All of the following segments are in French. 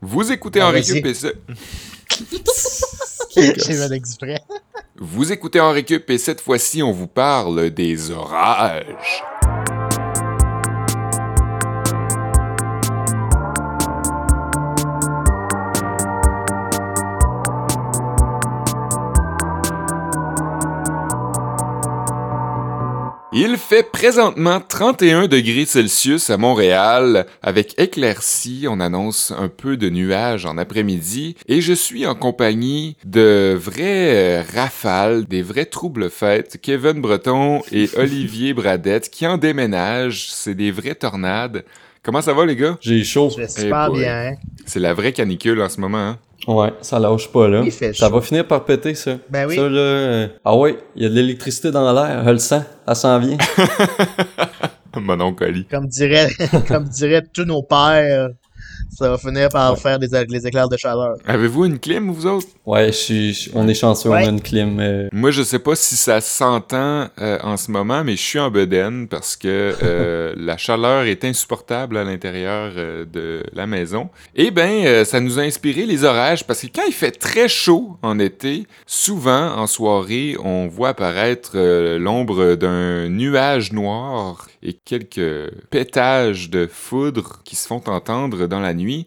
Vous écoutez Ah, mal exprès. Vous écoutez en récup et cette fois-ci, on vous parle des orages. Il fait présentement 31 degrés Celsius à Montréal. Avec éclaircie, on annonce un peu de nuages en après-midi. Et je suis en compagnie de vrais euh, rafales, des vrais troubles fêtes. Kevin Breton et Olivier Bradette qui en déménagent. C'est des vraies tornades. Comment ça va les gars? J'ai chaud. Je vais super boy. bien. hein. C'est la vraie canicule en ce moment. Hein? Ouais, ça lâche pas là. Il fait ça chaud. va finir par péter ça. Ben oui. Ça là. euh, Ah ouais, il y a de l'électricité dans l'air, je le sens, ça s'en vient. Mon oncle Oli. Comme dirait, comme diraient tous nos pères, ça va finir par faire des, les éclairs de chaleur. Avez-vous une clim, vous autres? Ouais, je suis, on est chanceux, Ouais. on a une clim. euh, Moi, je sais pas si ça s'entend euh, en ce moment, mais je suis en bedaine parce que euh, la chaleur est insupportable à l'intérieur euh, de la maison. Et ben, euh, ça nous a inspiré les orages parce que quand il fait très chaud en été, souvent en soirée, on voit apparaître euh, l'ombre d'un nuage noir et quelques pétages de foudre qui se font entendre dans la nuit.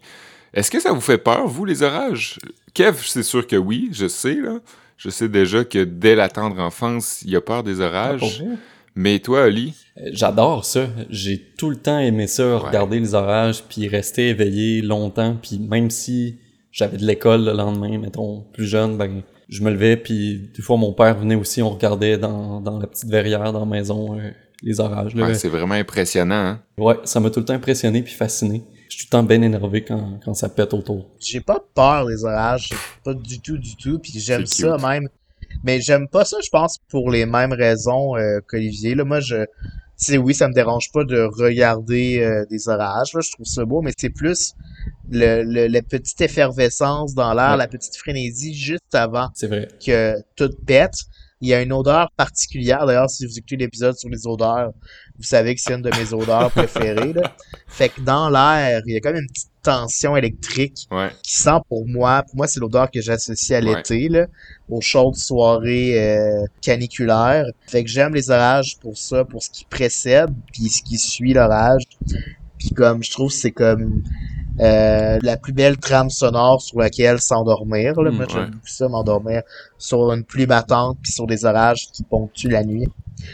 Est-ce que ça vous fait peur, vous, les orages? Kev, c'est sûr que oui, je sais, là. Je sais déjà que dès la tendre enfance, il a peur des pour orages. Mais toi, Oli, Euh, J'adore ça. J'ai tout le temps aimé ça, regarder les orages, puis rester éveillé longtemps, puis même si j'avais de l'école le lendemain, mettons, plus jeune, ben je me levais, puis des fois mon père venait aussi, on regardait dans, dans la petite verrière dans la maison euh, les orages. Ouais, c'est vraiment impressionnant. Hein? Ouais, ça m'a tout le temps impressionné puis fasciné. Je suis tout le temps bien énervé quand, quand ça pète autour. J'ai pas peur des orages, pas du tout, du tout, puis j'aime C'est ça cute. même. Mais j'aime pas ça, je pense, pour les mêmes raisons euh, qu'Olivier. Là, moi, je, tu sais, oui, ça me dérange pas de regarder euh, des orages. Là, je trouve ça beau, mais c'est plus le, le, la petite effervescence dans l'air, Ouais. la petite frénésie juste avant C'est vrai. que tout pète. Il y a une odeur particulière. D'ailleurs, si vous écoutez l'épisode sur les odeurs, vous savez que c'est une de mes odeurs préférées. Là. Fait que dans l'air, il y a quand même une petite tension électrique Ouais. qui sent pour moi, pour moi c'est l'odeur que j'associe à Ouais. l'été, là, aux chaudes soirées euh, caniculaires. Fait que j'aime les orages pour ça, pour ce qui précède, puis ce qui suit l'orage. Puis comme je trouve que c'est comme euh, la plus belle trame sonore sur laquelle s'endormir. Là. Mm, Moi j'aime ouais. beaucoup ça, m'endormir sur une pluie battante puis sur des orages qui ponctuent la nuit.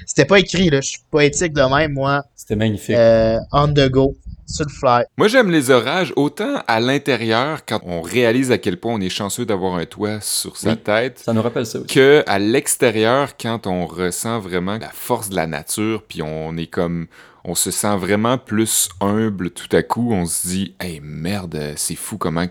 C'était pas écrit, là. Je suis poétique de même, moi. C'était magnifique. Euh, on the go, sur le fly. Moi, j'aime les orages autant à l'intérieur, quand on réalise à quel point on est chanceux d'avoir un toit sur sa Oui. tête, Ça nous rappelle ça aussi. que à l'extérieur, quand on ressent vraiment la force de la nature, puis on est comme, on se sent vraiment plus humble tout à coup, on se dit, hey merde, c'est fou comment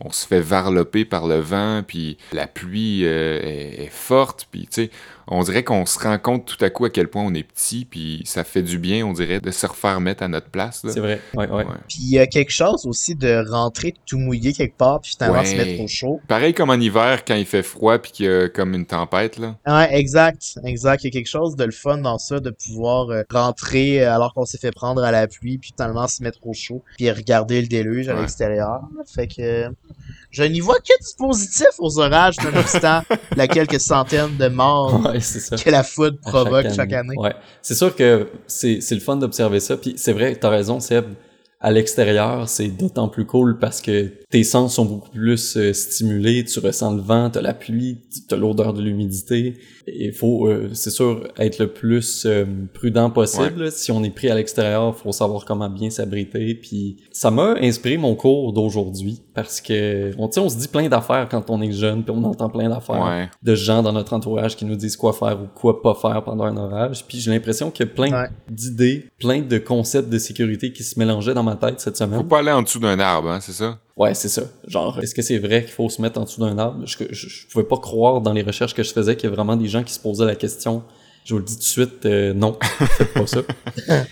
on se fait varloper par le vent, puis la pluie euh, est, est forte, puis tu sais, on dirait qu'on se rend compte tout à coup à quel point on est petit, puis ça fait du bien, on dirait, de se refaire mettre à notre place. là. C'est vrai. Ouais, ouais. Ouais. Puis il y a quelque chose aussi de rentrer tout mouillé quelque part, puis finalement Ouais. se mettre au chaud. Pareil comme en hiver quand il fait froid puis qu'il y a comme une tempête là. Ouais, exact, exact. Il y a quelque chose de le fun dans ça, de pouvoir euh, rentrer euh, alors qu'on s'est fait prendre à la pluie, puis finalement se mettre au chaud, puis regarder le déluge à Ouais. l'extérieur. Fait que je n'y vois que du positif aux orages, nonobstant la quelques centaines de morts Ouais, que la foudre provoque chaque année. Ouais. C'est sûr que c'est le fun d'observer ça. Puis c'est vrai, t'as raison, Seb. À l'extérieur, c'est d'autant plus cool parce que tes sens sont beaucoup plus euh, stimulés. Tu ressens le vent, t'as la pluie, t'as l'odeur de l'humidité. Il faut, euh, c'est sûr, être le plus euh, prudent possible. Si on est pris à l'extérieur, faut savoir comment bien s'abriter. Puis ça m'a inspiré mon cours d'aujourd'hui parce que on, tu sais, on se dit plein d'affaires quand on est jeune, puis on entend plein d'affaires Ouais. de gens dans notre entourage qui nous disent quoi faire ou quoi pas faire pendant un orage. Puis j'ai l'impression qu'il y a plein Ouais. d'idées, plein de concepts de sécurité qui se mélangeaient dans ma tête cette Faut semaine. pas aller en dessous d'un arbre, hein, c'est ça? Ouais, c'est ça. Genre, est-ce que c'est vrai qu'il faut se mettre en dessous d'un arbre? Je, je, je pouvais pas croire dans les recherches que je faisais qu'il y a vraiment des gens qui se posaient la question. Je vous le dis tout de suite, euh, non, faites pas ça.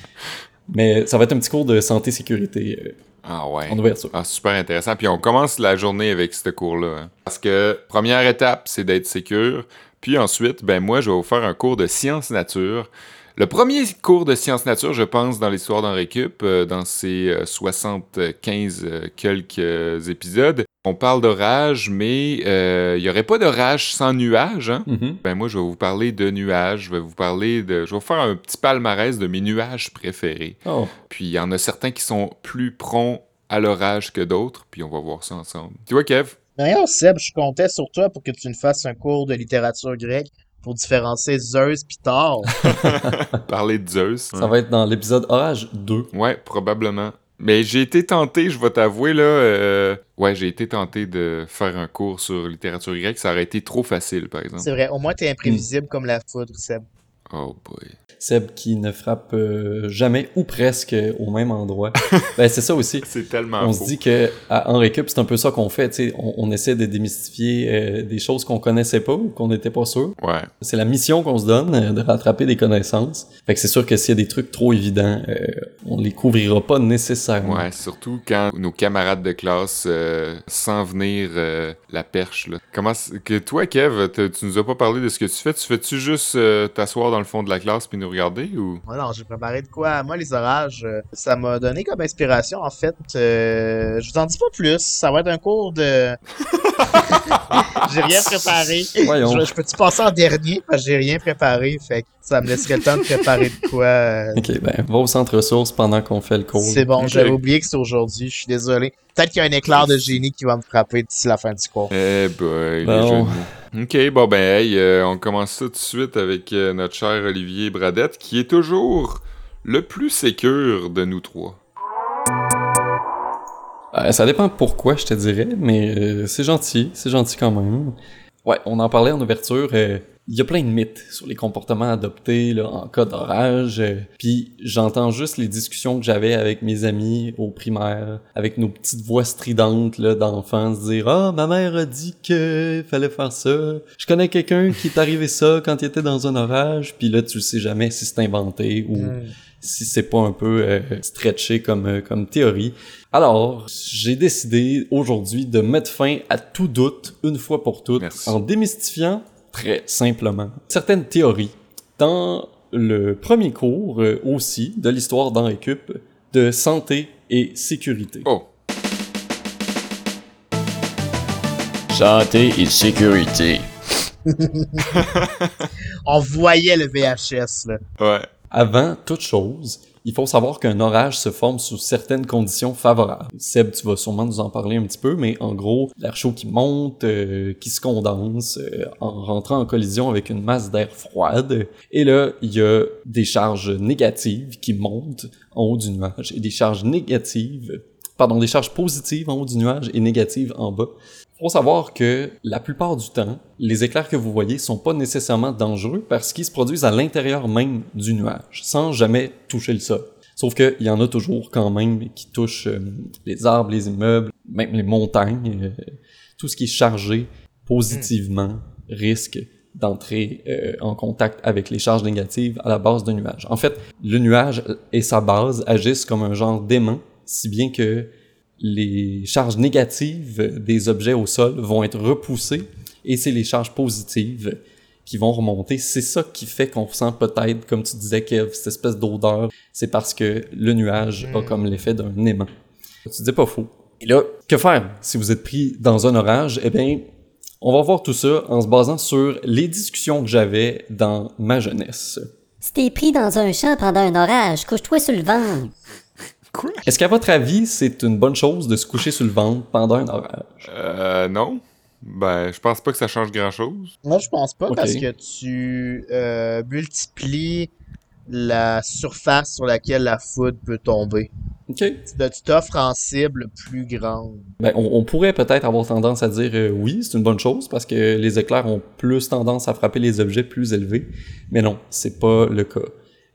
Mais ça va être un petit cours de santé-sécurité euh, Ah ouais. en ouverture. Ah, super intéressant. Puis on commence la journée avec ce cours-là. hein. Parce que première étape, c'est d'être sécure. Puis ensuite, ben moi, je vais vous faire un cours de sciences nature. Le premier cours de sciences nature, je pense, dans l'histoire d'en récup, euh, dans ces 75 quelques épisodes. On parle d'orage, mais il n'y aurait pas d'orage sans nuages. Hein? Mhm. Ben moi, je vais vous parler de nuages. Je vais vous parler de. Je vais vous faire un petit palmarès de mes nuages préférés. Oh. Puis il y en a certains qui sont plus prompts à l'orage que d'autres. Puis on va voir ça ensemble. Tu vois, Kev? D'ailleurs, Seb, je comptais sur toi pour que tu me fasses un cours de littérature grecque pour différencier Zeus pis Thor. Parler de Zeus. Ça va être dans l'épisode Orage 2. Ouais, probablement. Mais j'ai été tenté, je vais t'avouer, là. euh, Ouais, j'ai été tenté de faire un cours sur littérature grecque. Ça aurait été trop facile, par exemple. C'est vrai, au moins t'es imprévisible comme la foudre, Seb. Oh boy. Seb qui ne frappe euh, jamais ou presque au même endroit. ben c'est ça aussi. C'est tellement On faux. se dit que à en récup, c'est un peu ça qu'on fait. On, on essaie de démystifier euh, des choses qu'on connaissait pas ou qu'on n'était pas sûr. Ouais. C'est la mission qu'on se donne euh, de rattraper des connaissances. Fait que c'est sûr que s'il y a des trucs trop évidents, on les couvrira pas nécessairement. Ouais, surtout quand nos camarades de classe sans venir la perche. Là. Comment que toi, Kev, tu nous as pas parlé de ce que tu fais. Tu fais-tu juste t'asseoir dans le fond de la classe puis nous regarder ou? Non, j'ai préparé de quoi? Moi, les orages, euh, ça m'a donné comme inspiration, en fait. Euh, je vous en dis pas plus. Ça va être un cours de... j'ai rien préparé. Voyons. Je, je peux-tu passer en dernier? Parce que j'ai rien préparé. Fait que ça me laisserait le temps de préparer de quoi. euh, Ok, ben va au centre ressources pendant qu'on fait le cours. C'est bon, j'avais oublié que c'est aujourd'hui. Je suis désolé. Peut-être qu'il y a un éclair de génie qui va me frapper d'ici la fin du cours. Eh boy, Bon. les. Ok, bon ben hey, euh, on commence tout de suite avec euh, notre cher Olivier Bradette, qui est toujours le plus sécure de nous trois. Euh, ça dépend pourquoi, je te dirais, mais c'est gentil, c'est gentil quand même. Ouais, on en parlait en ouverture. Il y a plein de mythes sur les comportements adoptés là, en cas d'orage. euh, Puis j'entends juste les discussions que j'avais avec mes amis au primaire, avec nos petites voix stridentes là, d'enfants, se dire ah ma mère a dit que fallait faire ça. Je connais quelqu'un qui est arrivé ça quand il était dans un orage. Puis là tu sais jamais si c'est inventé ou si c'est pas un peu euh, stretché comme, euh, comme théorie. Alors, j'ai décidé aujourd'hui de mettre fin à tout doute une fois pour toutes Merci. en démystifiant très simplement certaines théories. Dans le premier cours euh, aussi de l'histoire dans Récup de santé et sécurité. Oh, Santé et sécurité. On voyait le VHS, là. ouais. Avant toute chose, il faut savoir qu'un orage se forme sous certaines conditions favorables. Seb, tu vas sûrement nous en parler un petit peu, mais en gros, l'air chaud qui monte, euh, qui se condense, euh, en rentrant en collision avec une masse d'air froide. Et là, il y a des charges négatives qui montent en haut du nuage et des charges négatives, pardon, des charges positives en haut du nuage et négatives en bas. Faut savoir que la plupart du temps, les éclairs que vous voyez sont pas nécessairement dangereux parce qu'ils se produisent à l'intérieur même du nuage, sans jamais toucher le sol. Sauf qu'il y en a toujours quand même qui touchent euh, les arbres, les immeubles, même les montagnes, euh, tout ce qui est chargé positivement risque d'entrer euh, en contact avec les charges négatives à la base d'un nuage. En fait, le nuage et sa base agissent comme un genre d'aimant, si bien que les charges négatives des objets au sol vont être repoussées et c'est les charges positives qui vont remonter. C'est ça qui fait qu'on sent peut-être, comme tu disais, Kev, cette espèce d'odeur. C'est parce que le nuage a Mm. comme l'effet d'un aimant. Tu dis pas faux. Et là, que faire si vous êtes pris dans un orage? Eh bien, on va voir tout ça en se basant sur les discussions que j'avais dans ma jeunesse. Si t'es pris dans un champ pendant un orage, couche-toi sur le ventre. Quoi? Est-ce qu'à votre avis, c'est une bonne chose de se coucher sur le ventre pendant un orage? Euh, non. Ben, je pense pas que ça change grand-chose. Moi, je pense pas parce que tu euh, multiplies la surface sur laquelle la foudre peut tomber. OK. Tu tu t'offres en cible plus grande. Ben, on, on pourrait peut-être avoir tendance à dire euh, oui, c'est une bonne chose parce que les éclairs ont plus tendance à frapper les objets plus élevés, mais non, c'est pas le cas.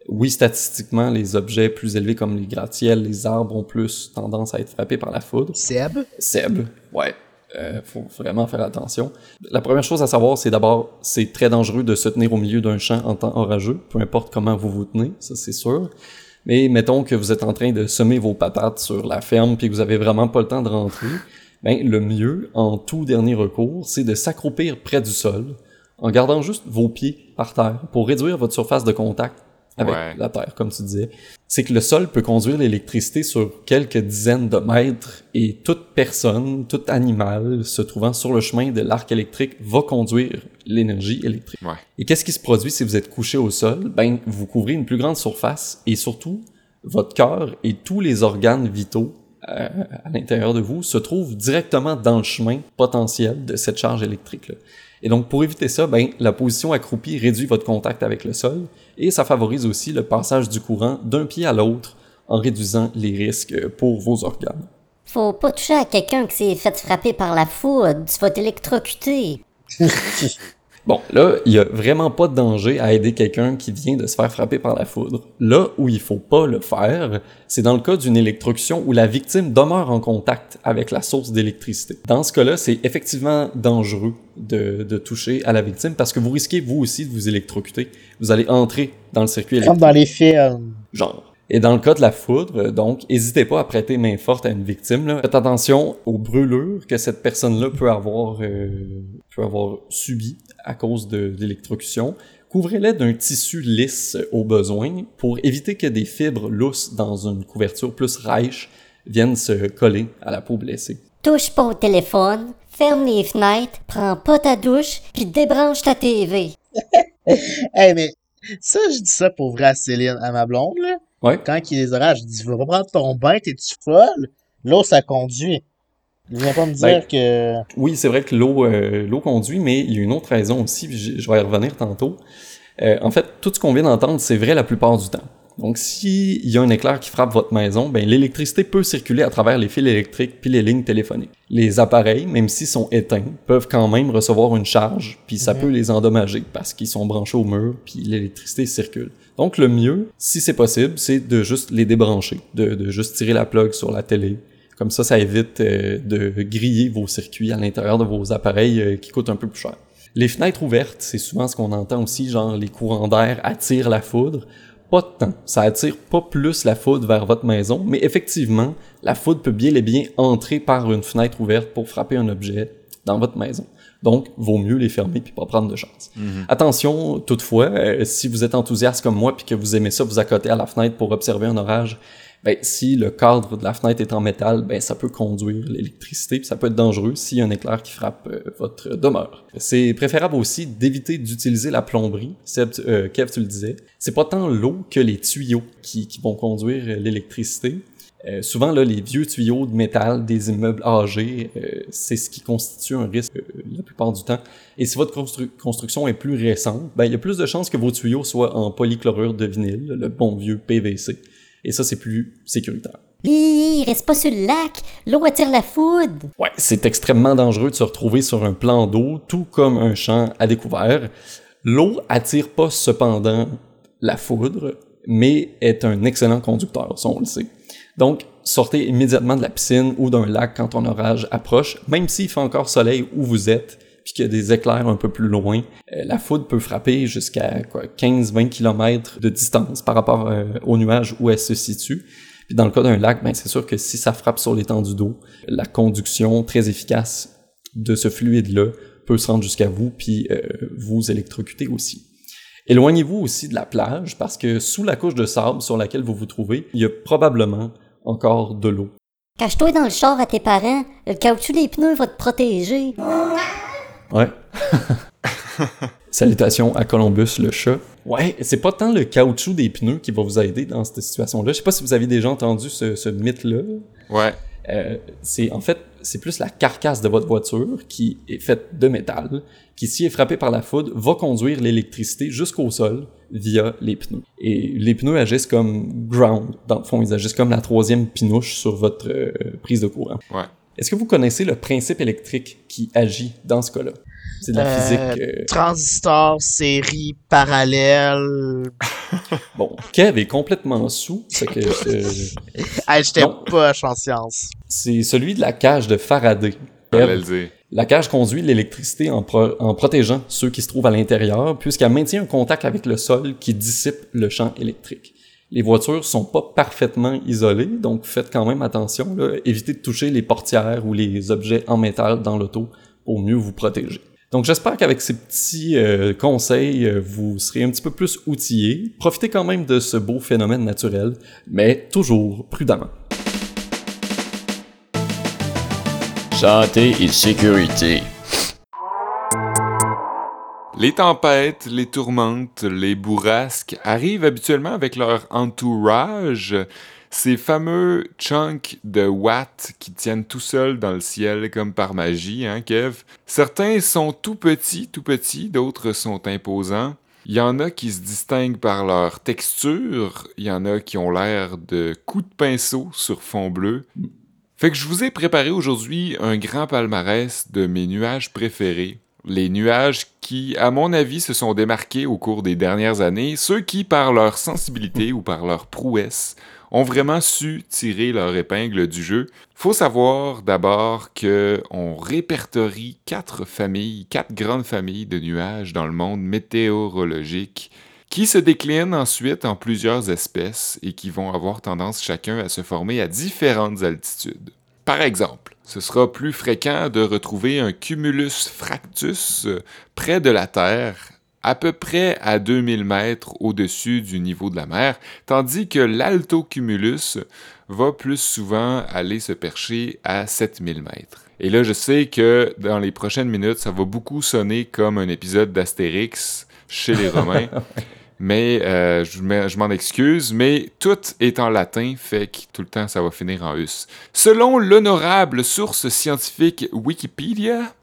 Oui, statistiquement, les objets plus élevés comme les gratte-ciels, les arbres ont plus tendance à être frappés par la foudre. Seb, Seb, ouais, euh, faut vraiment faire attention. La première chose à savoir, c'est d'abord, c'est très dangereux de se tenir au milieu d'un champ en temps orageux, peu importe comment vous vous tenez, ça c'est sûr. Mais mettons que vous êtes en train de semer vos patates sur la ferme puis que vous avez vraiment pas le temps de rentrer, ben le mieux, en tout dernier recours, c'est de s'accroupir près du sol, en gardant juste vos pieds par terre pour réduire votre surface de contact avec Ouais. la Terre, comme tu disais, c'est que le sol peut conduire l'électricité sur quelques dizaines de mètres et toute personne, tout animal se trouvant sur le chemin de l'arc électrique va conduire l'énergie électrique. Ouais. Et qu'est-ce qui se produit si vous êtes couché au sol? Ben, vous couvrez une plus grande surface et surtout, votre cœur et tous les organes vitaux euh, à l'intérieur de vous se trouvent directement dans le chemin potentiel de cette charge électrique-là. Et donc, pour éviter ça, ben, la position accroupie réduit votre contact avec le sol et ça favorise aussi le passage du courant d'un pied à l'autre en réduisant les risques pour vos organes. Faut pas toucher à quelqu'un qui s'est fait frapper par la foudre, tu vas t'électrocuter. Bon, là, il y a vraiment pas de danger à aider quelqu'un qui vient de se faire frapper par la foudre. Là où il faut pas le faire, c'est dans le cas d'une électrocution où la victime demeure en contact avec la source d'électricité. Dans ce cas-là, c'est effectivement dangereux de, de toucher à la victime parce que vous risquez vous aussi de vous électrocuter. Vous allez entrer dans le circuit Comme électrique. dans les films. genre. Et dans le cas de la foudre, donc, n'hésitez pas à prêter main forte à une victime. Là. Faites attention aux brûlures que cette personne-là peut avoir, euh, peut avoir subi à cause de, l'électrocution. Couvrez-les d'un tissu lisse au besoin pour éviter que des fibres lousses dans une couverture plus rêche viennent se coller à la peau blessée. Touche pas au téléphone, ferme les fenêtres, prends pas ta douche, puis débranche ta TV. Hey, mais ça, je dis ça pour vrai à Céline, à ma blonde, là. Ouais. Quand il y a des orages, je dis, va pas prendre ton bain, t'es-tu folle? L'eau, ça conduit. Il vient pas me dire Ben, que... Oui, c'est vrai que l'eau euh, l'eau conduit, mais il y a une autre raison aussi, puis je je vais y revenir tantôt. Euh, en fait, tout ce qu'on vient d'entendre, c'est vrai la plupart du temps. Donc, s'il y a un éclair qui frappe votre maison, ben, l'électricité peut circuler à travers les fils électriques puis les lignes téléphoniques. Les appareils, même s'ils sont éteints, peuvent quand même recevoir une charge, puis ça Mhm. peut les endommager parce qu'ils sont branchés au mur, puis l'électricité circule. Donc, le mieux, si c'est possible, c'est de juste les débrancher, de, de juste tirer la plug sur la télé. Comme ça, ça évite euh, de griller vos circuits à l'intérieur de vos appareils euh, qui coûtent un peu plus cher. Les fenêtres ouvertes, c'est souvent ce qu'on entend aussi, genre les courants d'air attirent la foudre. Pas de temps. Ça attire pas plus la foudre vers votre maison, mais effectivement, la foudre peut bien et bien entrer par une fenêtre ouverte pour frapper un objet dans votre maison. Donc, vaut mieux les fermer puis pas prendre de chance. Attention, toutefois, euh, si vous êtes enthousiaste comme moi puis que vous aimez ça vous accoter à la fenêtre pour observer un orage, ben, si le cadre de la fenêtre est en métal, ben, ça peut conduire l'électricité, puis ça peut être dangereux s'il y a un éclair qui frappe euh, votre demeure. C'est préférable aussi d'éviter d'utiliser la plomberie. Euh, Kev, tu le disais. C'est pas tant l'eau que les tuyaux qui, qui vont conduire euh, l'électricité. Euh, souvent, là, les vieux tuyaux de métal des immeubles âgés, c'est ce qui constitue un risque la plupart du temps. Et si votre constru- construction est plus récente, ben, il y a plus de chances que vos tuyaux soient en polychlorure de vinyle, le bon vieux PVC. Et ça, c'est plus sécuritaire. Hi, reste pas sur le lac, l'eau attire la foudre. Ouais, c'est extrêmement dangereux de se retrouver sur un plan d'eau, tout comme un champ à découvert. L'eau attire pas cependant la foudre, mais est un excellent conducteur, ça on le sait. Donc, sortez immédiatement de la piscine ou d'un lac quand un orage approche, même s'il fait encore soleil où vous êtes, puis qu'il y a des éclairs un peu plus loin. Euh, la foudre peut frapper jusqu'à quoi, 15-20 km de distance par rapport euh, au nuage où elle se situe. Puis dans le cas d'un lac, ben c'est sûr que si ça frappe sur l'étendue d'eau, la conduction très efficace de ce fluide-là peut se rendre jusqu'à vous puis euh, vous électrocuter aussi. Éloignez-vous aussi de la plage parce que sous la couche de sable sur laquelle vous vous trouvez, il y a probablement encore de l'eau. Cache-toi dans le char à tes parents, le caoutchouc des pneus va te protéger. Ouais. Salutations à Columbus le chat. Ouais, c'est pas tant le caoutchouc des pneus qui va vous aider dans cette situation-là. Je sais pas si vous avez déjà entendu ce, ce mythe-là. Ouais. Euh, c'est en fait c'est plus la carcasse de votre voiture qui est faite de métal, qui s'y est frappée par la foudre va conduire l'électricité jusqu'au sol via les pneus. Et les pneus agissent comme ground, dans le fond ils agissent comme la troisième pinouche sur votre euh, prise de courant. Ouais. Est-ce que vous connaissez le principe électrique qui agit dans ce cas-là? C'est de la Euh, physique. euh, Transistor, série, parallèle. Bon, Kev est complètement sous, c'est que euh, Hey, j'étais Non. poche en science. c'est celui de la cage de Faraday. Dire. La cage conduit l'électricité en, pro- en protégeant ceux qui se trouvent à l'intérieur, puisqu'elle maintient un contact avec le sol qui dissipe le champ électrique. Les voitures sont pas parfaitement isolées, donc faites quand même attention. Évitez de toucher les portières ou les objets en métal dans l'auto pour mieux vous protéger. Donc j'espère qu'avec ces petits euh, conseils, euh, vous serez un petit peu plus outillés. Profitez quand même de ce beau phénomène naturel, mais toujours prudemment. Santé et sécurité. Les tempêtes, les tourmentes, les bourrasques arrivent habituellement avec leur entourage, ces fameux chunks de watts qui tiennent tout seuls dans le ciel comme par magie, hein, Kev? Certains sont tout petits, tout petits, d'autres sont imposants. Il y en a qui se distinguent par leur texture, il y en a qui ont l'air de coups de pinceau sur fond bleu. Fait que je vous ai préparé aujourd'hui un grand palmarès de mes nuages préférés les nuages qui, à mon avis, se sont démarqués au cours des dernières années, ceux qui, par leur sensibilité ou par leur prouesse, ont vraiment su tirer leur épingle du jeu. Faut savoir d'abord que on répertorie quatre familles, quatre grandes familles de nuages dans le monde météorologique qui se déclinent ensuite en plusieurs espèces et qui vont avoir tendance chacun à se former à différentes altitudes. Par exemple, ce sera plus fréquent de retrouver un cumulus fractus euh, près de la Terre, à peu près à 2000 mètres au-dessus du niveau de la mer, tandis que l'altocumulus va plus souvent aller se percher à 7000 mètres. Et là, je sais que dans les prochaines minutes, ça va beaucoup sonner comme un épisode d'Astérix chez les Romains. Mais euh, je m'en excuse, mais tout est en latin, fait que tout le temps ça va finir en us. Selon l'honorable source scientifique Wikipédia,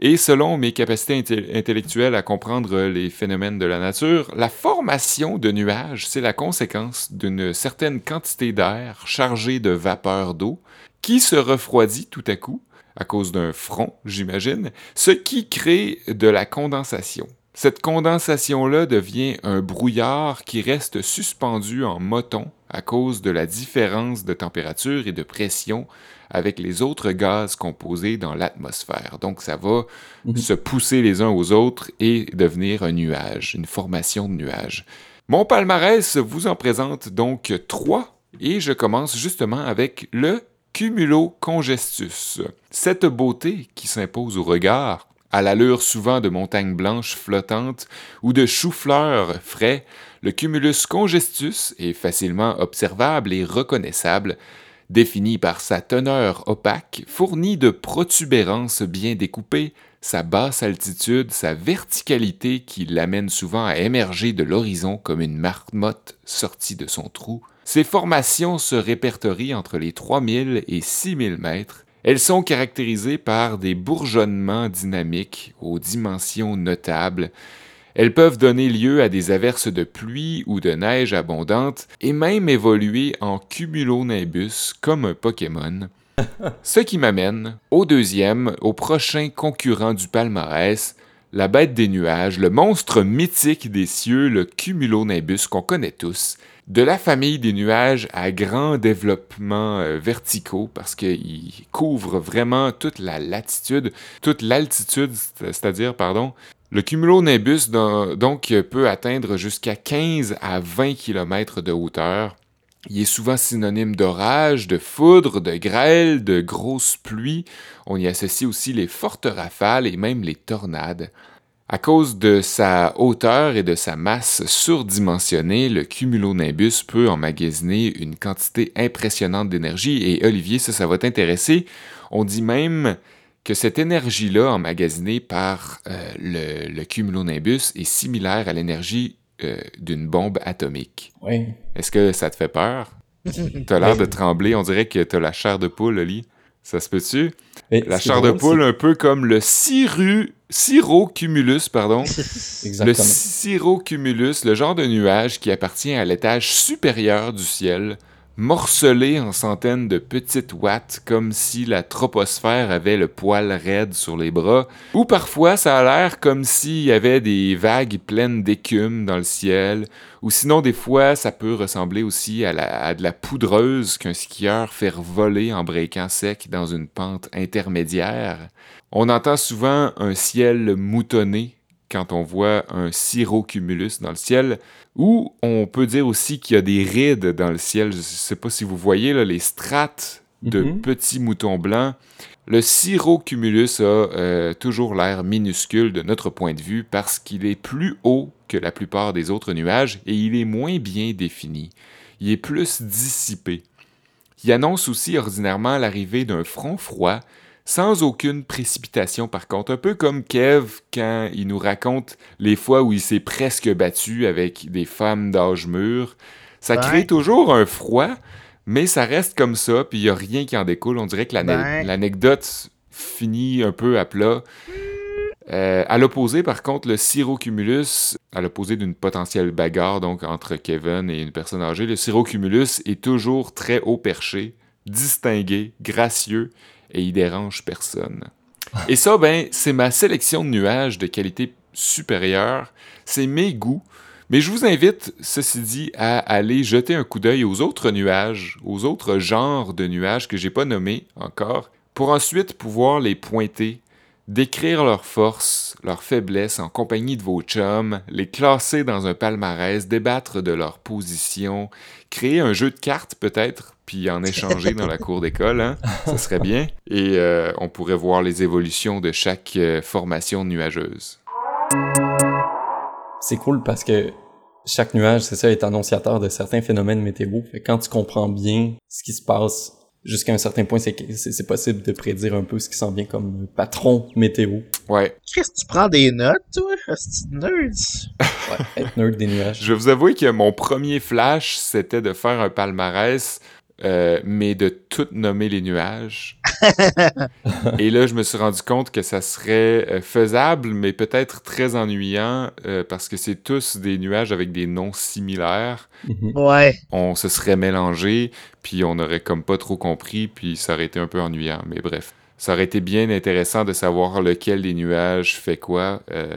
et selon mes capacités intellectuelles à comprendre les phénomènes de la nature, la formation de nuages, c'est la conséquence d'une certaine quantité d'air chargé de vapeur d'eau qui se refroidit tout à coup à cause d'un front, j'imagine, ce qui crée de la condensation. Cette condensation-là devient un brouillard qui reste suspendu en moton à cause de la différence de température et de pression avec les autres gaz composés dans l'atmosphère. Donc ça va mhm. se pousser les uns aux autres et devenir un nuage, une formation de nuages. Mon palmarès vous en présente donc trois et je commence justement avec le cumulocongestus. Cette beauté qui s'impose au regard à l'allure souvent de montagnes blanches flottantes ou de choux-fleurs frais, le cumulus congestus est facilement observable et reconnaissable, défini par sa teneur opaque, fournie de protubérances bien découpées, sa basse altitude, sa verticalité qui l'amène souvent à émerger de l'horizon comme une marmotte sortie de son trou. Ces formations se répertorient entre les 3000 et 6000 mètres, elles sont caractérisées par des bourgeonnements dynamiques aux dimensions notables. Elles peuvent donner lieu à des averses de pluie ou de neige abondante et même évoluer en cumulonimbus comme un Pokémon. Ce qui m'amène au deuxième, au prochain concurrent du palmarès, la bête des nuages, le monstre mythique des cieux, le cumulonimbus qu'on connaît tous, de la famille des nuages à grand développement euh, verticaux parce qu'il couvre vraiment toute la latitude, toute l'altitude, c'est-à-dire, pardon, le cumulonimbus donc peut atteindre jusqu'à 15 à 20 km de hauteur. Il est souvent synonyme d'orage, de foudre, de grêle, de grosses pluies. On y associe aussi les fortes rafales et même les tornades. À cause de sa hauteur et de sa masse surdimensionnée, le cumulonimbus peut emmagasiner une quantité impressionnante d'énergie et Olivier, ça, ça va t'intéresser. On dit même que cette énergie-là emmagasinée par euh, le, cumulonimbus est similaire à l'énergie euh, d'une bombe atomique. Oui. Est-ce que ça te fait peur? T'as l'air de trembler, on dirait que t'as la chair de poule, Oli. Ça se peut-tu? La chair de poule, un peu comme le siru Cirrocumulus, pardon. Exactement. Le cirrocumulus, le genre de nuage qui appartient à l'étage supérieur du ciel, morcelé en centaines de petites watts comme si la troposphère avait le poil raide sur les bras, ou parfois ça a l'air comme s'il y avait des vagues pleines d'écume dans le ciel, ou sinon des fois ça peut ressembler aussi à, de la poudreuse qu'un skieur fait voler en breakant sec dans une pente intermédiaire. On entend souvent un ciel moutonné quand on voit un cirrocumulus dans le ciel, ou on peut dire aussi qu'il y a des rides dans le ciel. Je ne sais pas si vous voyez là, les strates de Mhm. petits moutons blancs. Le cirrocumulus a euh, toujours l'air minuscule de notre point de vue parce qu'il est plus haut que la plupart des autres nuages et il est moins bien défini. Il est plus dissipé. Il annonce aussi ordinairement l'arrivée d'un front froid sans aucune précipitation par contre, un peu comme Kev quand il nous raconte les fois où il s'est presque battu avec des femmes d'âge mûr. Ça crée toujours un froid, mais ça reste comme ça, puis il n'y a rien qui en découle. On dirait que l'ane- Ben. l'anecdote finit un peu à plat. Euh, à l'opposé, par contre, le cirrocumulus, à l'opposé d'une potentielle bagarre donc entre Kevin et une personne âgée, le cirrocumulus est toujours très haut perché, distingué, gracieux et il dérange personne. Et ça, ben, c'est ma sélection de nuages de qualité supérieure, c'est mes goûts. Mais je vous invite, ceci dit, à aller jeter un coup d'œil aux autres nuages, aux autres genres de nuages que j'ai pas nommés encore, pour ensuite pouvoir les pointer, décrire leurs forces, leurs faiblesses en compagnie de vos chums, les classer dans un palmarès, débattre de leur position, créer un jeu de cartes peut-être, puis en échanger dans la cour d'école, hein? ça serait bien. Et euh, on pourrait voir les évolutions de chaque euh, formation nuageuse. C'est cool parce que chaque nuage, c'est ça, est annonciateur de certains phénomènes météo. Fait quand tu comprends bien ce qui se passe jusqu'à un certain point, c'est possible de prédire un peu ce qui s'en vient comme patron météo. Ouais, Qu'est-ce que tu prends des notes, toi? C'est nerd. Ouais, être nerd des nuages. Je vais vous avouer que mon premier flash, c'était de faire un palmarès, euh, mais de tout nommer les nuages. Et là, je me suis rendu compte que ça serait euh, faisable, mais peut-être très ennuyant, euh, parce que c'est tous des nuages avec des noms similaires. Mhm. Ouais. On se serait mélangé, puis on aurait comme pas trop compris, puis ça aurait été un peu ennuyant. Mais bref, ça aurait été bien intéressant de savoir lequel des nuages fait quoi. euh,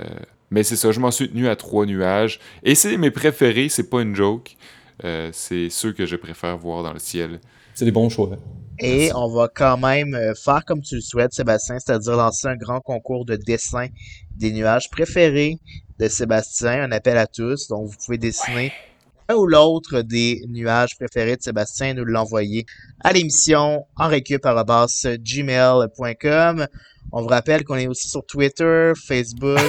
mais c'est ça, je m'en suis tenu à trois nuages. Et c'est mes préférés, c'est pas une joke. Euh, c'est ceux que je préfère voir dans le ciel. C'est des bons choix. Et on va quand même euh, faire comme tu le souhaites, Sébastien, c'est-à-dire lancer un grand concours de dessin des nuages préférés de Sébastien, un appel à tous. Donc, vous pouvez dessiner un ou l'autre des nuages préférés de Sébastien et nous l'envoyer à l'émission en gmail.com. On vous rappelle qu'on est aussi sur Twitter, Facebook,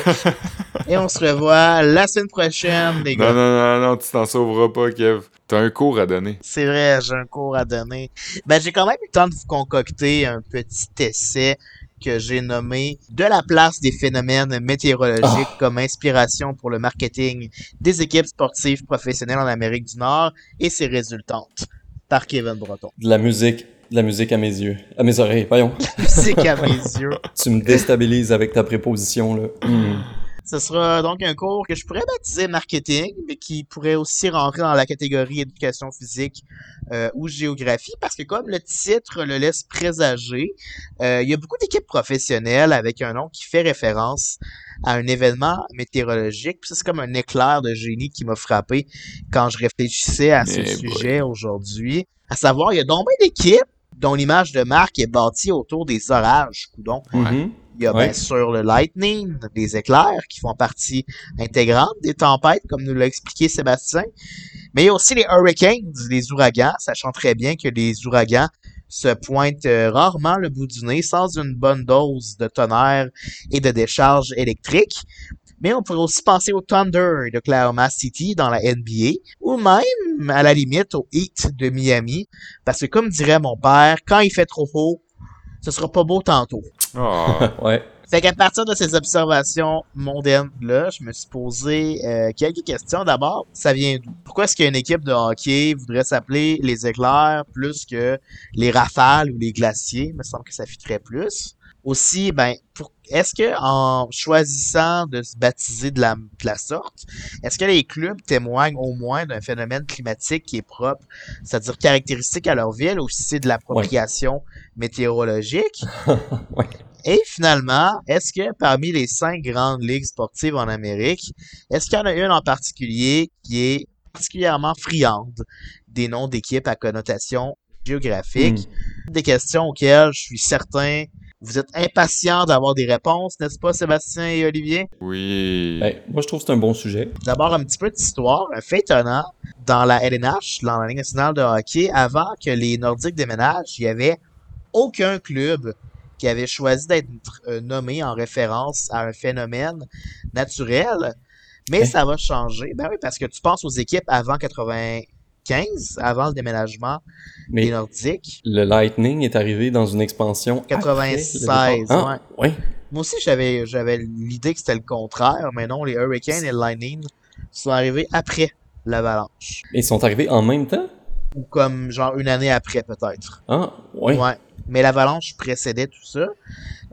et on se revoit la semaine prochaine, les gars. Non, non, non, non, tu t'en sauveras pas, Kev. T'as un cours à donner. C'est vrai, j'ai un cours à donner. Ben, j'ai quand même eu le temps de vous concocter un petit essai que j'ai nommé De la place des phénomènes météorologiques comme inspiration pour le marketing des équipes sportives professionnelles en Amérique du Nord et ses résultantes par Kevin Breton. De la musique, de la musique à mes yeux, à mes oreilles. Voyons, Musique à mes yeux. tu me déstabilises avec ta préposition là. Hmm. Ce sera donc un cours que je pourrais baptiser marketing, mais qui pourrait aussi rentrer dans la catégorie éducation physique euh, ou géographie, parce que comme le titre le laisse présager, euh, il y a beaucoup d'équipes professionnelles avec un nom qui fait référence à un événement météorologique. Puis ça, c'est comme un éclair de génie qui m'a frappé quand je réfléchissais à ce Eh sujet aujourd'hui. À savoir, il y a donc bien d'équipes dont l'image de marque est bâtie autour des orages, coudon. Mhm. Il y a Ouais. bien sûr le lightning, les éclairs qui font partie intégrante des tempêtes, comme nous l'a expliqué Sébastien. Mais il y a aussi les hurricanes, les ouragans, sachant très bien que les ouragans se pointent euh, rarement le bout du nez sans une bonne dose de tonnerre et de décharge électrique. Mais on pourrait aussi penser au Thunder d'Oklahoma City dans la NBA, ou même, à la limite, au Heat de Miami. Parce que comme dirait mon père, quand il fait trop haut, ce sera pas beau tantôt. Oh. Ouais. Fait qu'à partir de ces observations mondaines-là, je me suis posé euh, quelques questions. D'abord, ça vient d'où? Pourquoi est-ce qu'une équipe de hockey voudrait s'appeler les éclairs plus que les rafales ou les glaciers? Il me semble que ça fitterait plus. Aussi, ben, pour, est-ce que en choisissant de se baptiser de la, de la sorte, est-ce que les clubs témoignent au moins d'un phénomène climatique qui est propre, c'est-à-dire caractéristique à leur ville, ou si c'est de l'appropriation météorologique? Ouais. Et finalement, est-ce que parmi les cinq grandes ligues sportives en Amérique, est-ce qu'il y en a une en particulier qui est particulièrement friande des noms d'équipes à connotation géographique? Des questions auxquelles je suis certain vous êtes impatients d'avoir des réponses, n'est-ce pas, Sébastien et Olivier? Oui. Ben, moi je trouve que c'est un bon sujet. D'abord, un petit peu d'histoire. Un fait étonnant, dans la LNH, dans la Ligue nationale de hockey, avant que les Nordiques déménagent, il y avait aucun club qui avait choisi d'être euh, nommé en référence à un phénomène naturel. Mais Hein? ça va changer. Ben oui, parce que tu penses aux équipes avant 95, avant le déménagement des Nordiques. le Lightning est arrivé dans une expansion. après le 96, départ. Ah, ouais. Moi aussi, j'avais j'avais l'idée que c'était le contraire, mais non, les Hurricanes et le Lightning sont arrivés après l'Avalanche. Ils sont arrivés en même temps? Ou comme genre une année après, peut-être. Ah. Ouais. Mais l'Avalanche précédait tout ça.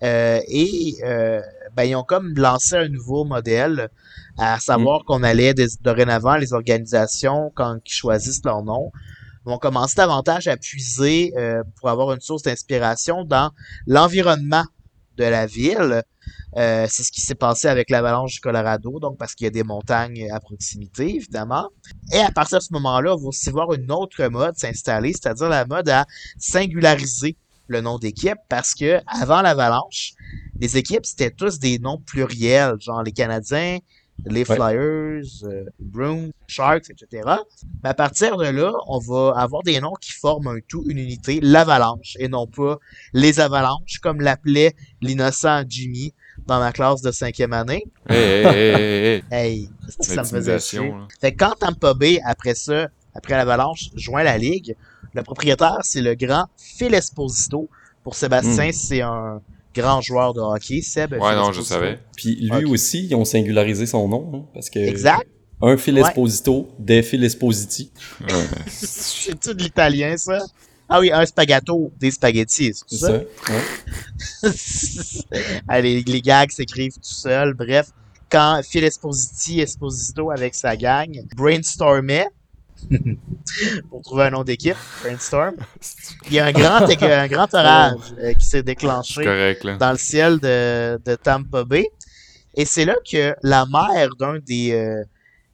Euh, et euh, ben, ils ont comme lancé un nouveau modèle, à savoir qu'on allait dorénavant, les organisations, quand ils choisissent leur nom, vont commencer davantage à puiser euh, pour avoir une source d'inspiration dans l'environnement de la ville. Euh, c'est ce qui s'est passé avec l'avalanche du Colorado, donc parce qu'il y a des montagnes à proximité, évidemment. Et à partir de ce moment-là, on va aussi voir une autre mode s'installer, c'est-à-dire la mode à singulariser le nom d'équipe, parce que avant l'avalanche, les équipes, c'était tous des noms pluriels, genre les Canadiens, les. Flyers, euh, Bruins, Sharks, etc. Mais à partir de là, on va avoir des noms qui forment un tout, une unité, l'avalanche, et non pas les avalanches, comme l'appelait l'innocent Jimmy dans ma classe de cinquième année. Hey, hey, ça me faisait chier. Fait que quand Tampa Bay, après ça, après l'Avalanche, joint la Ligue, le propriétaire, c'est le grand Phil Esposito. Pour Sébastien, c'est un grand joueur de hockey. Seb, Ouais, Phil non, je Esposito. savais. Puis lui aussi, ils ont singularisé son nom, hein, parce que Exact. un Phil Ouais. Esposito, des Phil Espositi. C'est tout de l'italien, ça? Ah oui, un spaghetto, des spaghettis, c'est C'est ça? ça? Ouais. Allez, les gags s'écrivent tout seuls. Bref, quand Phil Espositi, Esposito avec sa gang, brainstormait pour trouver un nom d'équipe, brainstorm, il y a un grand, un grand orage euh, qui s'est déclenché correct, dans le ciel de, de Tampa Bay. Et c'est là que la mère d'un des, euh,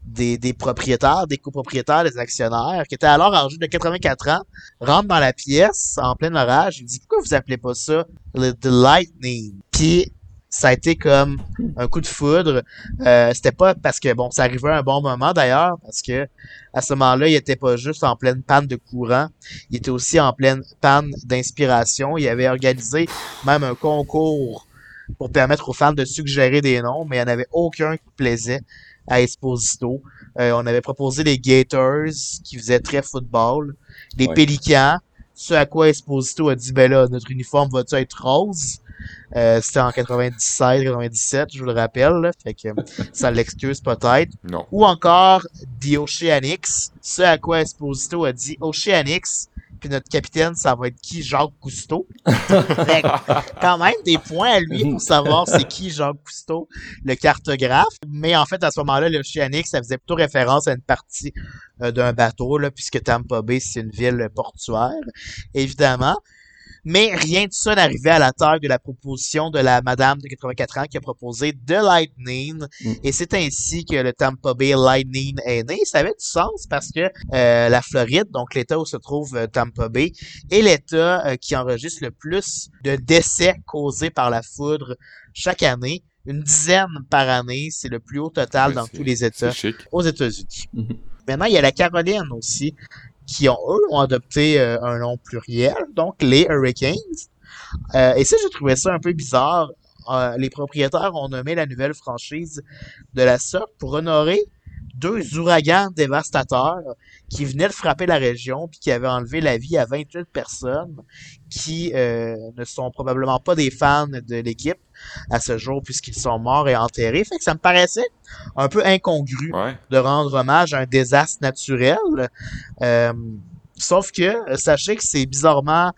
des, des propriétaires, des copropriétaires, des actionnaires, qui était alors âgé de 84 ans, rentre dans la pièce en plein orage. Il dit Pourquoi vous appelez pas ça le The Lightning Puis ça a été comme un coup de foudre. Euh, C'était pas parce que, bon, ça arrivait à un bon moment d'ailleurs, parce que à ce moment-là, il était pas juste en pleine panne de courant, il était aussi en pleine panne d'inspiration. Il avait organisé même un concours pour permettre aux fans de suggérer des noms, mais il n'y en avait aucun qui plaisait à Esposito. Euh, on avait proposé les Gators, qui faisaient très football, les Ouais. Pélicans, ce à quoi Esposito a dit, ben là, notre uniforme va-tu être rose? Euh, C'était en 97, 97, je vous le rappelle, là. fait que ça l'excuse peut-être Non. ou encore The Oceanics, ce à quoi Esposito a dit Oceanics, puis notre capitaine, ça va être qui Jacques Cousteau. Fait que, quand même des points à lui pour savoir c'est qui Jacques Cousteau, le cartographe. Mais en fait, à ce moment-là, l'Oceanics, ça faisait plutôt référence à une partie euh, d'un bateau, là, puisque Tampa Bay, c'est une ville portuaire, évidemment. Mais rien de ça n'arrivait à la taille de la proposition de la madame de 84 ans qui a proposé The Lightning. Mm. Et c'est ainsi que le Tampa Bay Lightning est né. Ça avait du sens parce que euh, la Floride, donc l'État où se trouve euh, Tampa Bay, est l'État euh, qui enregistre le plus de décès causés par la foudre chaque année. Une dizaine par année, c'est le plus haut total Ouais, dans tous les États aux États-Unis. Mhm. Maintenant, il y a la Caroline aussi, qui ont, eux, ont adopté euh, un nom pluriel, donc les Hurricanes. Euh, et ça, j'ai trouvé ça un peu bizarre. Euh, les propriétaires ont nommé la nouvelle franchise de la sorte pour honorer deux ouragans dévastateurs qui venaient de frapper la région puis qui avaient enlevé la vie à 28 personnes qui euh, ne sont probablement pas des fans de l'équipe à ce jour puisqu'ils sont morts et enterrés. Fait que ça me paraissait un peu incongru Ouais. de rendre hommage à un désastre naturel. Euh, sauf que, euh, sachez que c'est bizarrement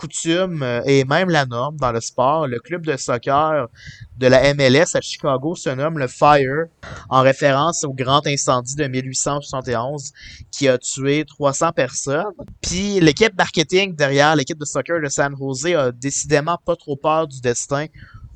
coutume euh, et même la norme dans le sport. Le club de soccer de la MLS à Chicago se nomme le Fire en référence au grand incendie de 1871 qui a tué 300 personnes. Puis l'équipe marketing derrière l'équipe de soccer de San Jose a décidément pas trop peur du destin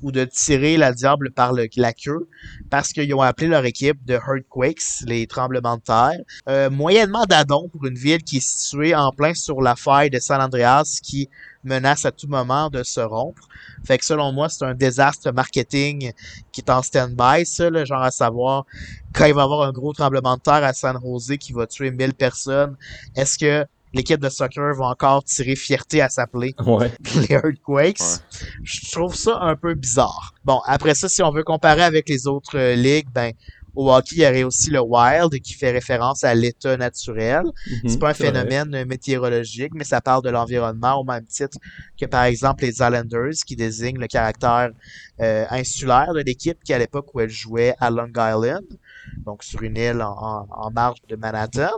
ou de tirer la diable par la queue parce qu'ils ont appelé leur équipe de Earthquakes, les tremblements de terre. Euh, moyennement d'adon pour une ville qui est située en plein sur la faille de San Andreas qui menace à tout moment de se rompre. Fait que selon moi, c'est un désastre marketing qui est en stand-by, ça, genre à savoir quand il va y avoir un gros tremblement de terre à San Jose qui va tuer 1000 personnes, est-ce que l'équipe de soccer va encore tirer fierté à s'appeler Ouais. les Earthquakes. Ouais. Je trouve ça un peu bizarre. Bon, après ça, si on veut comparer avec les autres euh, ligues, ben au hockey, il y aurait aussi le Wild qui fait référence à l'état naturel. C'est Mhm, pas un phénomène météorologique, mais ça parle de l'environnement au même titre que par exemple les Islanders qui désignent le caractère euh, insulaire de l'équipe qui à l'époque où elle jouait à Long Island, donc sur une île en, en- en marge de Manhattan.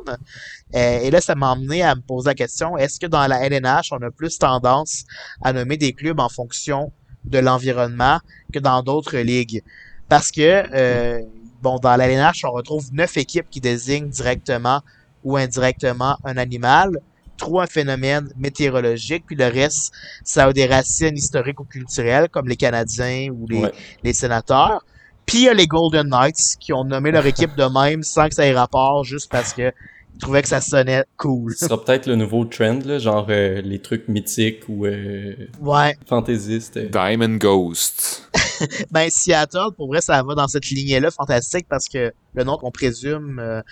Euh, et là, ça m'a amené à me poser la question, est-ce que dans la LNH, on a plus tendance à nommer des clubs en fonction de l'environnement que dans d'autres ligues? Parce que, euh, bon, dans la LNH, on retrouve neuf équipes qui désignent directement ou indirectement un animal, trois un phénomène météorologique, puis le reste, ça a des racines historiques ou culturelles, comme les Canadiens ou les, Ouais. les sénateurs. Puis il y a les Golden Knights qui ont nommé leur équipe de même sans que ça ait rapport, juste parce que ils trouvaient que ça sonnait cool. Ce sera peut-être le nouveau trend, là, genre euh, les trucs mythiques ou euh, Ouais. fantaisistes. euh. Diamond Ghost. Ben Seattle, pour vrai, ça va dans cette lignée-là fantastique parce que le nom qu'on présume euh,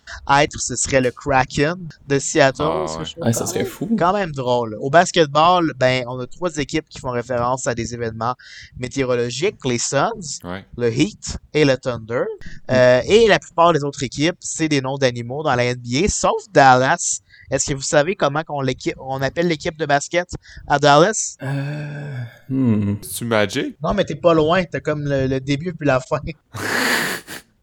être, ce serait le Kraken de Seattle. Ah, ouais. ça quand serait même- fou. Quand même drôle. Au basketball, ben, on a trois équipes qui font référence à des événements météorologiques, les Suns, Ouais. le Heat et le Thunder. Euh, et la plupart des autres équipes, c'est des noms d'animaux dans la NBA, sauf Dallas. Est-ce que vous savez comment qu'on, l'équipe, on appelle l'équipe de basket à Dallas? Euh... Hmm. C'est-tu Magic? Non, mais t'es pas loin. T'as comme le, le début puis la fin.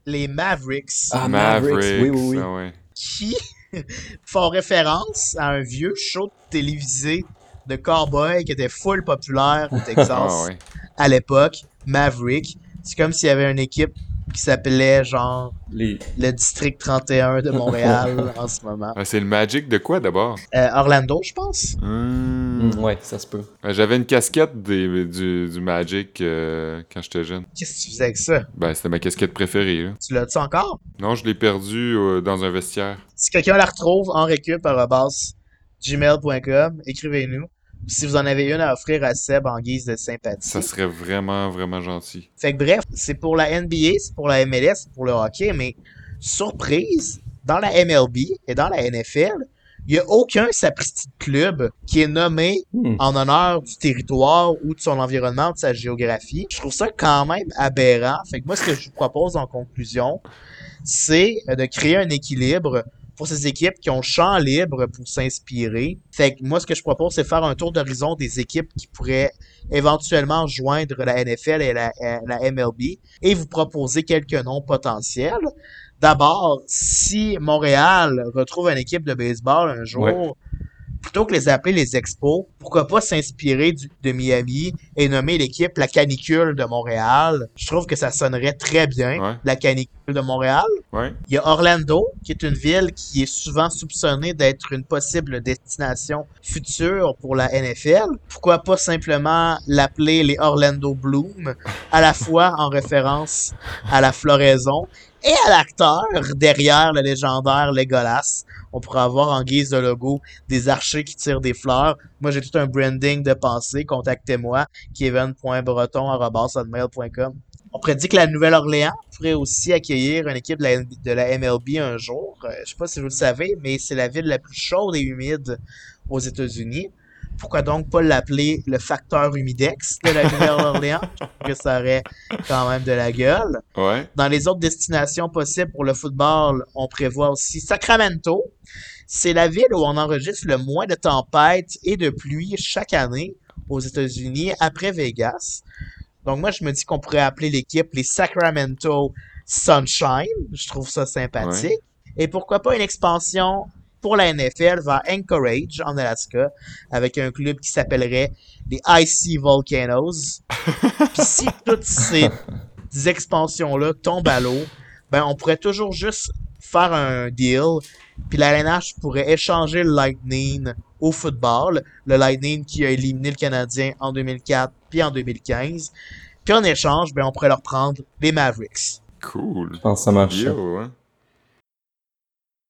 Les Mavericks, Ah, Mavericks, oui, oui, oui. ah ouais. qui font référence à un vieux show télévisé de cowboy qui était full populaire au Texas Ah ouais. à l'époque, Maverick. C'est comme s'il y avait une équipe qui s'appelait genre Les... le District 31 de Montréal en ce moment. Ah, c'est le Magic de quoi d'abord? Euh, Orlando, je pense. Hmm, ouais, ça se peut. Ben, J'avais une casquette des- du, du Magic euh, quand j'étais jeune. Qu'est-ce que tu faisais avec ça? Ben, c'était ma casquette préférée. Là. Tu l'as-tu encore? Non, je l'ai perdue euh, dans un vestiaire. Si quelqu'un la retrouve en récup gmail.com, écrivez-nous. Si vous en avez une à offrir à Seb en guise de sympathie. Ça serait vraiment, vraiment gentil. Fait que bref, c'est pour la NBA, c'est pour la MLS, c'est pour le hockey, mais surprise, dans la MLB et dans la NFL, il n'y a aucun sapristi de club qui est nommé Hmm. en honneur du territoire ou de son environnement, de sa géographie. Je trouve ça quand même aberrant. Fait que moi, ce que je vous propose en conclusion, c'est de créer un équilibre pour ces équipes qui ont champ libre pour s'inspirer. Fait que moi, ce que je propose, c'est faire un tour d'horizon des équipes qui pourraient éventuellement joindre la NFL et la, euh, MLB et vous proposer quelques noms potentiels. D'abord, si Montréal retrouve une équipe de baseball un jour. Plutôt que les appeler les Expos, pourquoi pas s'inspirer de Miami et nommer l'équipe la canicule de Montréal? Je trouve que ça sonnerait très bien, Ouais. la canicule de Montréal. Ouais. Il y a Orlando, qui est une ville qui est souvent soupçonnée d'être une possible destination future pour la NFL. Pourquoi pas simplement l'appeler les Orlando Bloom, à la fois en référence à la floraison et à l'acteur derrière le légendaire Legolas. On pourrait avoir en guise de logo des archers qui tirent des fleurs. Moi, j'ai tout un branding de pensée. Contactez-moi, kevin.breton.com. On prédit que la Nouvelle-Orléans pourrait aussi accueillir une équipe de la, de la MLB un jour. Euh, je sais pas si vous le savez, mais c'est la ville la plus chaude et humide aux États-Unis. Pourquoi donc pas l'appeler le facteur humidex de la Nouvelle-Orléans? Que ça aurait quand même de la gueule. Ouais. Dans les autres destinations possibles pour le football, on prévoit aussi Sacramento. C'est la ville où on enregistre le moins de tempêtes et de pluie chaque année aux États-Unis après Vegas. Donc moi, je me dis qu'on pourrait appeler l'équipe les Sacramento Sunshine. Je trouve ça sympathique. Et pourquoi pas une expansion pour la NFL vers Anchorage, en Alaska, avec un club qui s'appellerait les Icy Volcanoes. Puis si toutes ces expansions-là tombent à l'eau, ben on pourrait toujours juste faire un deal, puis la LNH pourrait échanger le Lightning au football, le Lightning qui a éliminé le Canadien en 2004 puis en 2015. Puis en échange, ben on pourrait leur prendre les Mavericks. Cool. Je pense que ça marche. Yo, hein.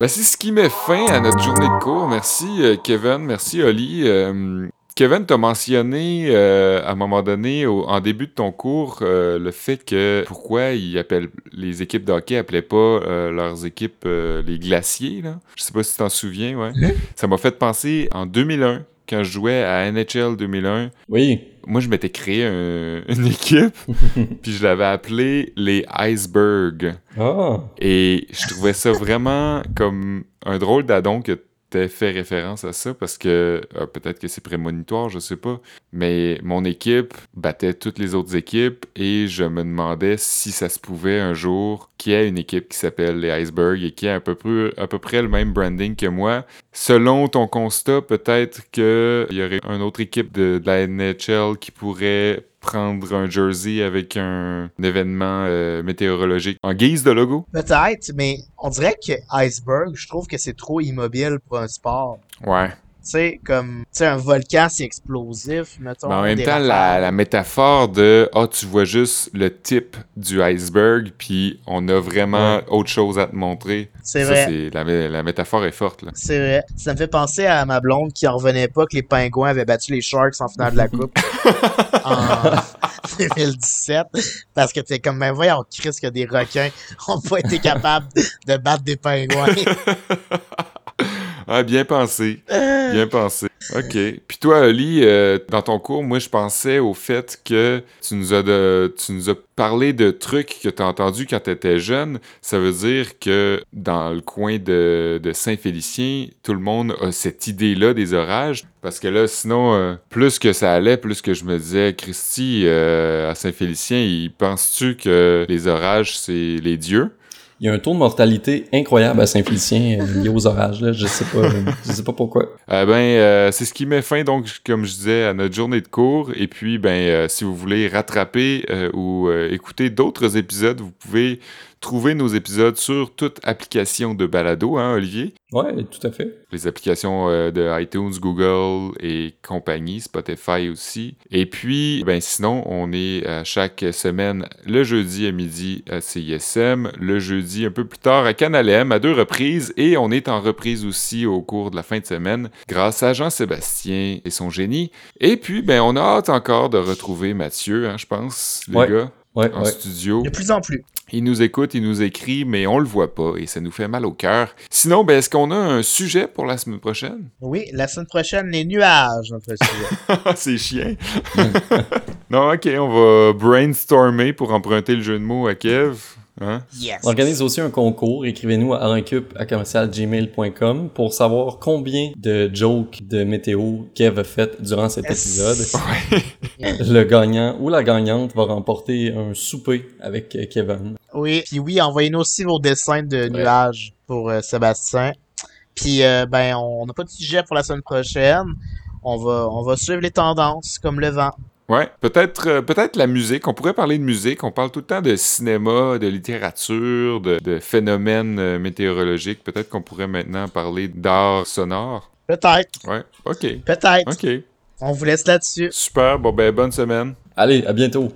Ben, c'est ce qui met fin à notre journée de cours. Merci euh, Kevin, merci Oli. Euh, Kevin, t'as mentionné euh, à un moment donné, au- en début de ton cours, le fait que pourquoi ils appellent les équipes de hockey appelaient pas leurs équipes les glaciers. Là. Je sais pas si tu t'en souviens, ouais. Ça m'a fait penser en 2001, quand je jouais à NHL 2001. Oui. Moi, je m'étais créé un- une équipe, puis je l'avais appelée les Icebergs. Ah. Et je trouvais ça vraiment comme un drôle d'adon que fait référence à ça parce que euh, peut-être que c'est prémonitoire, je sais pas. Mais mon équipe battait toutes les autres équipes et je me demandais si ça se pouvait un jour qu'il y ait une équipe qui s'appelle les Icebergs et qui a à peu, près, à peu près le même branding que moi. Selon ton constat, peut-être qu'il y aurait une autre équipe de, de la NHL qui pourrait prendre un jersey avec un, événement euh, météorologique en guise de logo. Peut-être, mais on dirait que Iceberg, je trouve que c'est trop immobile pour un sport. Ouais. Tu sais, comme, tu sais, un volcan, c'est explosif, mettons. Mais en même temps, la, métaphore de « Ah, tu vois juste le type du iceberg, puis on a vraiment autre chose à te montrer. » C'est vrai. c'est- La, mé- la métaphore est forte, là. C'est vrai. Ça me fait penser à ma blonde qui en revenait pas que les Pingouins avaient battu les Sharks en finale de la Coupe en 2017. Parce que t'es comme, ben voyons, Chris, que des requins ont pas été capables de battre des Pingouins. Ah, bien pensé. Bien pensé. OK. Puis toi, Oli, euh, dans ton cours, moi, je pensais au fait que tu nous as, de, tu nous as parlé de trucs que tu as entendus quand tu étais jeune. Ça veut dire que dans le coin de, de Saint-Félicien, tout le monde a cette idée-là des orages. Parce que là, sinon, euh, plus que ça allait, plus que je me disais, Christy, euh, à Saint-Félicien, penses-tu que les orages, c'est les dieux? Il y a un taux de mortalité incroyable à Saint-Félicien euh, lié aux orages. Là. Je sais pas, je sais pas pourquoi. Euh, ben, euh, c'est ce qui met fin, donc, comme je disais, à notre journée de cours. Et puis, ben, euh, si vous voulez rattraper euh, ou euh, écouter d'autres épisodes, vous pouvez trouver nos épisodes sur toute application de balado, hein, Olivier? Ouais, tout à fait. Les applications euh, de iTunes, Google et compagnie, Spotify aussi. Et puis, ben sinon, on est à chaque semaine le jeudi à midi à CISM, le jeudi un peu plus tard à Canal M à deux reprises et on est en reprise aussi au cours de la fin de semaine grâce à Jean-Sébastien et son génie. Et puis, ben on a hâte encore de retrouver Mathieu, hein, je pense, les Ouais. gars, Ouais, en ouais. studio. De plus en plus. Il nous écoute, il nous écrit, mais on le voit pas et ça nous fait mal au cœur. Sinon, ben, est-ce qu'on a un sujet pour la semaine prochaine? Oui, la semaine prochaine, les nuages, notre sujet. C'est chiant. non, ok, on va brainstormer pour emprunter le jeu de mots à Kev. Hein? Yes. On organise aussi un concours. Écrivez-nous à commercialgmail.com pour savoir combien de jokes de météo Kev a fait durant cet épisode. Le gagnant ou la gagnante va remporter un souper avec euh, Kevin. Oui, puis oui, envoyez-nous aussi vos dessins de nuages pour euh, Sébastien. Puis euh, ben, on n'a pas de sujet pour la semaine prochaine. On va, on va suivre les tendances comme le vent. Ouais, peut-être euh, peut-être la musique. On pourrait parler de musique. On parle tout le temps de cinéma, de littérature, de, de phénomènes euh, météorologiques. Peut-être qu'on pourrait maintenant parler d'art sonore. Peut-être, Ouais, ok, peut-être. ok. On vous laisse là-dessus. Super, bon ben bonne semaine. Allez, à bientôt!